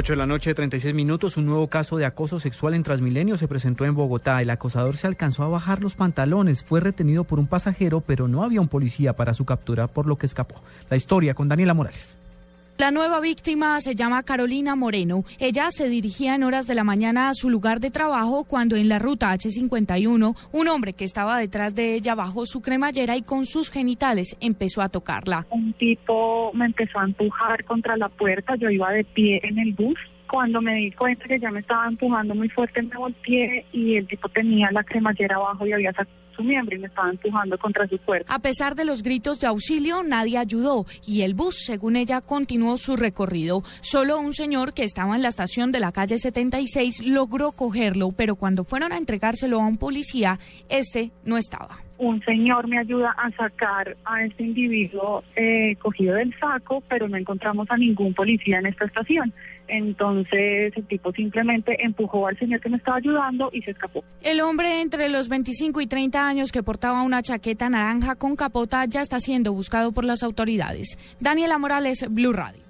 8 de la noche, 36 minutos. Un nuevo caso de acoso sexual en Transmilenio se presentó en Bogotá. El acosador se alcanzó a bajar los pantalones, fue retenido por un pasajero, pero no había un policía para su captura, por lo que escapó. La historia con Daniela Morales. La nueva víctima se llama Carolina Moreno. Ella se dirigía en horas de la mañana a su lugar de trabajo cuando en la ruta H51 un hombre que estaba detrás de ella bajó su cremallera y con sus genitales empezó a tocarla. Un tipo me empezó a empujar contra la puerta, yo iba de pie en el bus cuando me di cuenta que ya me estaba empujando muy fuerte, me volteé y el tipo tenía la cremallera abajo y había sacado su miembro y me estaba empujando contra su cuerpo. A pesar de los gritos de auxilio, nadie ayudó y el bus, según ella, continuó su recorrido. Solo un señor que estaba en la estación de la calle 76 logró cogerlo, pero cuando fueron a entregárselo a un policía, este no estaba un señor me ayuda a sacar a este individuo eh, cogido del saco, pero no encontramos a ningún policía en esta estación. Entonces el tipo simplemente empujó al señor que me estaba ayudando y se escapó. El hombre entre los 25 y 30 años que portaba una chaqueta naranja con capota ya está siendo buscado por las autoridades. Daniela Morales, Blue Radio.